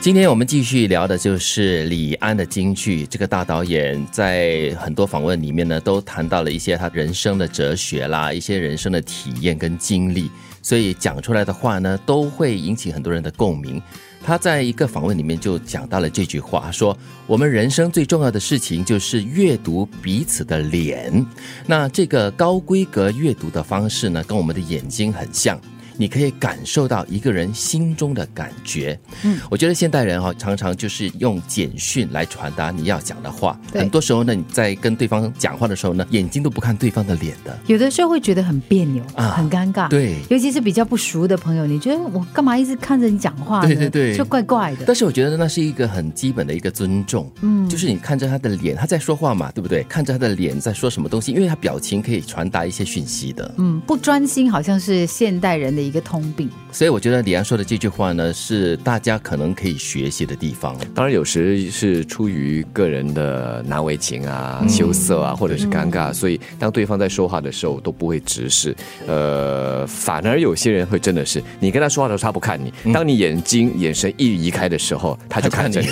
今天我们继续聊的就是李安的京剧。这个大导演在很多访问里面呢，都谈到了一些他人生的哲学啦，一些人生的体验跟经历，所以讲出来的话呢，都会引起很多人的共鸣。他在一个访问里面就讲到了这句话，说我们人生最重要的事情就是阅读彼此的脸。那这个高规格阅读的方式呢，跟我们的眼睛很像。你可以感受到一个人心中的感觉。嗯，我觉得现代人哈常常就是用简讯来传达你要讲的话。很多时候呢，你在跟对方讲话的时候呢，眼睛都不看对方的脸的。有的时候会觉得很别扭啊，很尴尬。对，尤其是比较不熟的朋友，你觉得我干嘛一直看着你讲话？对对对，就怪怪的。但是我觉得那是一个很基本的一个尊重。嗯，就是你看着他的脸，他在说话嘛，对不对？看着他的脸在说什么东西，因为他表情可以传达一些讯息的。嗯，不专心好像是现代人的一个通病。所以我觉得李安说的这句话呢，是大家可能可以学习的地方。当然，有时是出于个人的难为情啊、羞涩啊，或者是尴尬，所以当对方在说话的时候都不会直视。呃，反而有些人会真的是，你跟他说话的时候他不看你，当你眼睛眼神一移开的时候，他就看着你。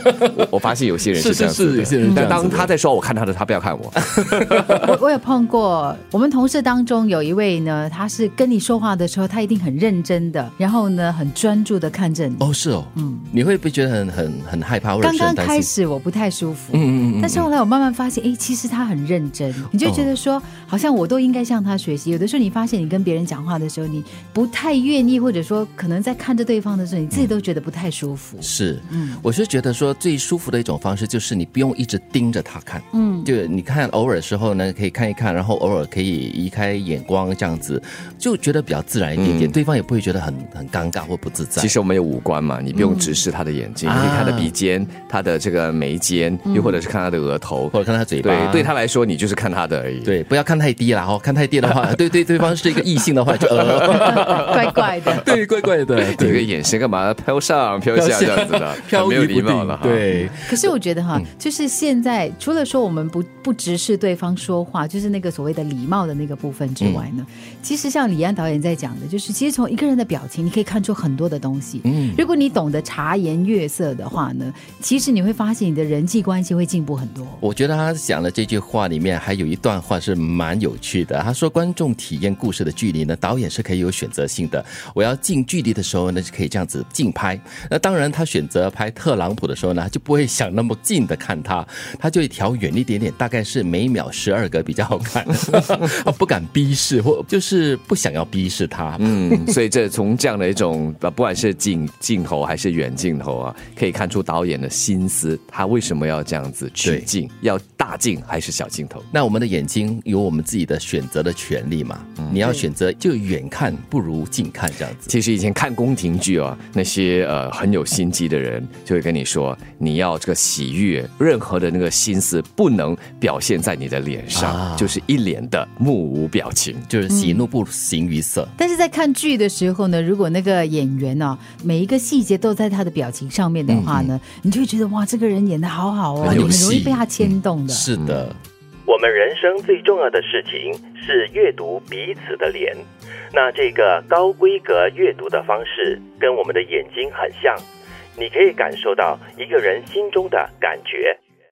我发现有些人是这样子的，但当他在说我看他的，他不要看我。我我有碰过，我们同事当中有一位呢，他是跟你说话的时候，他一定很认真。的，然后呢，很专注的看着你。哦，是哦，嗯，你会不会觉得很很很害怕？刚刚开始我不太舒服，嗯嗯嗯，但是后来我慢慢发现，哎，其实他很认真，你就觉得说，好像我都应该向他学习。有的时候你发现你跟别人讲话的时候，你不太愿意，或者说可能在看着对方的时候，你自己都觉得不太舒服。是，嗯，我是觉得说最舒服的一种方式就是你不用一直盯着他看，嗯，就你看偶尔时候呢可以看一看，然后偶尔可以移开眼光这样子，就觉得比较自然一点点，对方也不会觉得很很尴。尬或不自在。其实我们有五官嘛，你不用直视他的眼睛，你可以看他的鼻尖、他的这个眉间，又或者是看他的额头，或者看他嘴巴。对，对他来说，你就是看他的而已。对，不要看太低了哦，看太低的话，对对，对方是一个异性的话，就呃，怪怪的。对，怪怪的。这个眼神干嘛飘上飘下这样子的，飘有礼貌了。对。可是我觉得哈，就是现在除了说我们不不直视对方说话，就是那个所谓的礼貌的那个部分之外呢，其实像李安导演在讲的，就是其实从一个人的表情，你可以看出很多的东西。嗯，如果你懂得察言悦色的话呢，其实你会发现你的人际关系会进步很多。我觉得他讲的这句话里面还有一段话是蛮有趣的。他说：“观众体验故事的距离呢，导演是可以有选择性的。我要近距离的时候呢，就可以这样子近拍。那当然，他选择拍特朗普的时候呢，就不会想那么近的看他，他就调远一点点，大概是每秒十二个比较好看。不敢逼视，或就是不想要逼视他。嗯，所以这从这样的一种不管。是近镜头还是远镜头啊？可以看出导演的心思，他为什么要这样子取镜？要大镜还是小镜头？那我们的眼睛有我们自己的选择的权利嘛？你要选择就远看不如近看这样子。其实以前看宫廷剧啊，那些呃很有心机的人就会跟你说，你要这个喜悦，任何的那个心思不能表现在你的脸上，就是一脸的目无表情，就是喜怒不形于色。但是在看剧的时候呢，如果那个演员呢？每一个细节都在他的表情上面的话呢，你就会觉得哇，这个人演的好好哦，你很容易被他牵动的。是的，我们人生最重要的事情是阅读彼此的脸。那这个高规格阅读的方式跟我们的眼睛很像，你可以感受到一个人心中的感觉。